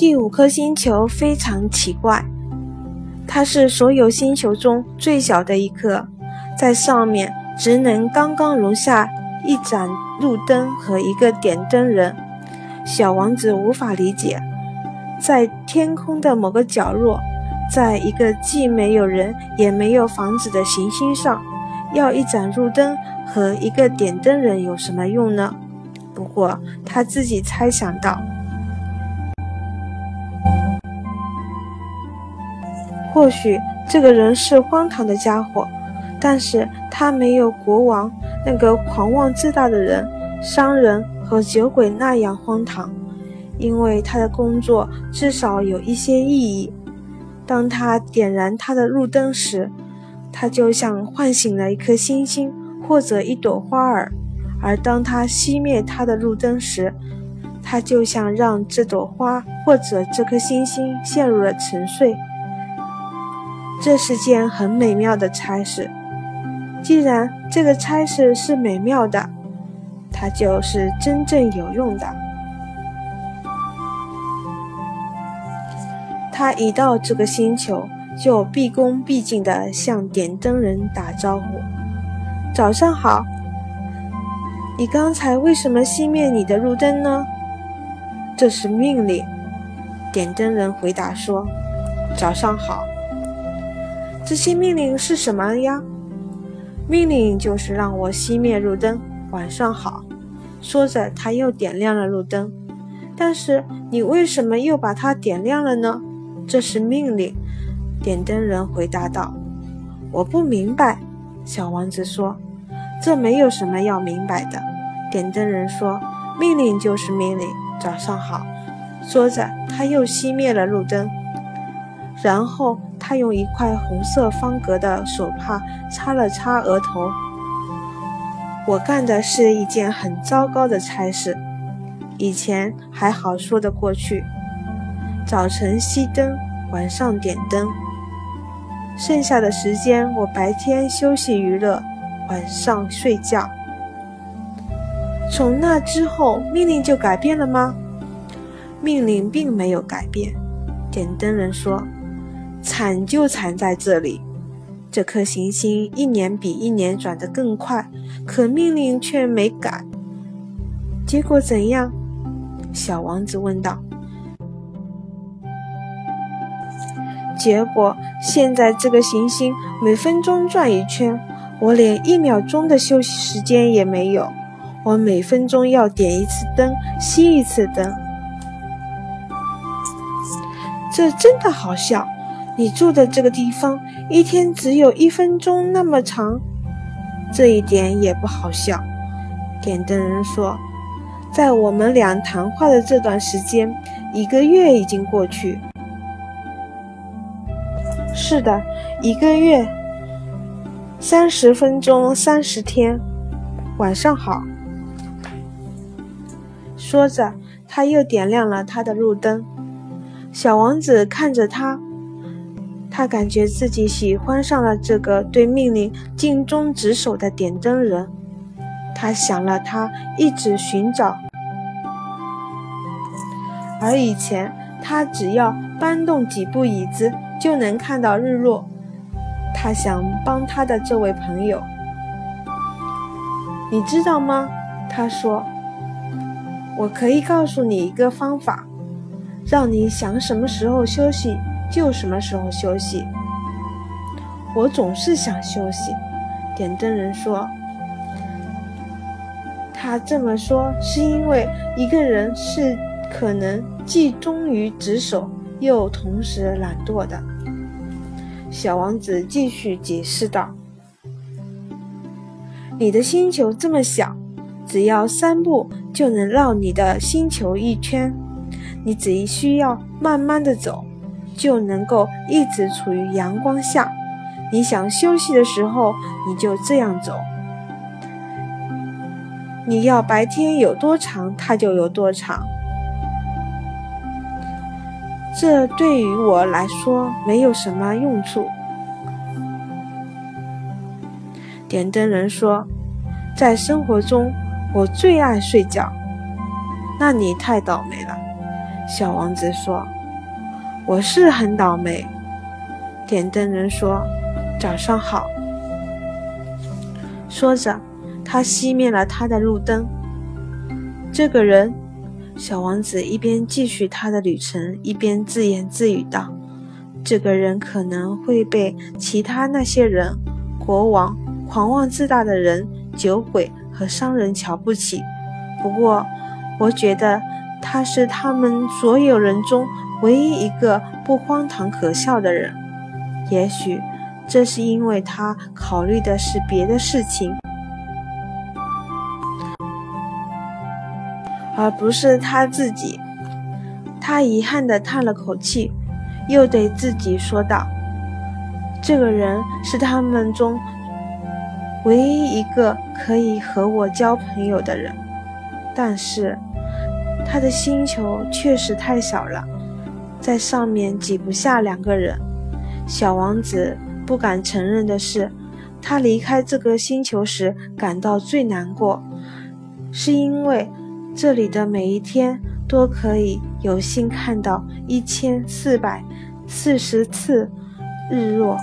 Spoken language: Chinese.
第五颗星球非常奇怪，它是所有星球中最小的一颗，在上面只能刚刚容下一盏路灯和一个点灯人。小王子无法理解，在天空的某个角落，在一个既没有人也没有房子的行星上，要一盏路灯和一个点灯人有什么用呢？不过他自己猜想到，或许这个人是荒唐的家伙，但是他没有国王那个狂妄自大的人、商人。和酒鬼那样荒唐，因为他的工作至少有一些意义。当他点燃他的路灯时，他就像唤醒了一颗星星或者一朵花儿；而当他熄灭他的路灯时，他就像让这朵花或者这颗星星陷入了沉睡。这是件很美妙的差事。既然这个差事是美妙的。它就是真正有用的。他一到这个星球，就毕恭毕敬地向点灯人打招呼：“早上好。”你刚才为什么熄灭你的路灯呢？这是命令。点灯人回答说：“早上好。”这些命令是什么呀？命令就是让我熄灭路灯。晚上好，说着，他又点亮了路灯。但是你为什么又把它点亮了呢？这是命令。点灯人回答道：“我不明白。”小王子说：“这没有什么要明白的。”点灯人说：“命令就是命令。”早上好，说着，他又熄灭了路灯。然后他用一块红色方格的手帕擦了擦额头。我干的是一件很糟糕的差事，以前还好说得过去。早晨熄灯，晚上点灯，剩下的时间我白天休息娱乐，晚上睡觉。从那之后，命令就改变了吗？命令并没有改变。点灯人说：“惨就惨在这里。”这颗行星一年比一年转得更快，可命令却没改。结果怎样？小王子问道。结果现在这个行星每分钟转一圈，我连一秒钟的休息时间也没有。我每分钟要点一次灯，熄一次灯。这真的好笑。你住的这个地方一天只有一分钟那么长，这一点也不好笑。点灯人说：“在我们俩谈话的这段时间，一个月已经过去。”是的，一个月，三十分钟，三十天。晚上好。说着，他又点亮了他的路灯。小王子看着他。他感觉自己喜欢上了这个对命令尽忠职守的点灯人。他想了他一直寻找，而以前他只要搬动几步椅子就能看到日落。他想帮他的这位朋友，你知道吗？他说：“我可以告诉你一个方法，让你想什么时候休息。”就什么时候休息？我总是想休息。点灯人说：“他这么说是因为一个人是可能既忠于职守，又同时懒惰的。”小王子继续解释道：“你的星球这么小，只要三步就能绕你的星球一圈。你只需要慢慢的走。”就能够一直处于阳光下。你想休息的时候，你就这样走。你要白天有多长，它就有多长。这对于我来说没有什么用处。点灯人说：“在生活中，我最爱睡觉。”那你太倒霉了。小王子说：“我是很倒霉。”点灯人说：“早上好。”说着，他熄灭了他的路灯。这个人，小王子一边继续他的旅程，一边自言自语道：“这个人可能会被其他那些人——国王、狂妄自大的人、酒鬼和商人瞧不起。不过，我觉得他是他们所有人中唯一一个不荒唐可笑的人。也许这是因为他考虑的是别的事情。”而不是他自己。他遗憾地叹了口气，又对自己说道：“这个人是他们中唯一一个可以和我交朋友的人，但是他的星球确实太小了，在上面挤不下两个人。”小王子不敢承认的是，他离开这个星球时感到最难过，是因为。这里的每一天都可以有幸看到一千四百四十次日落。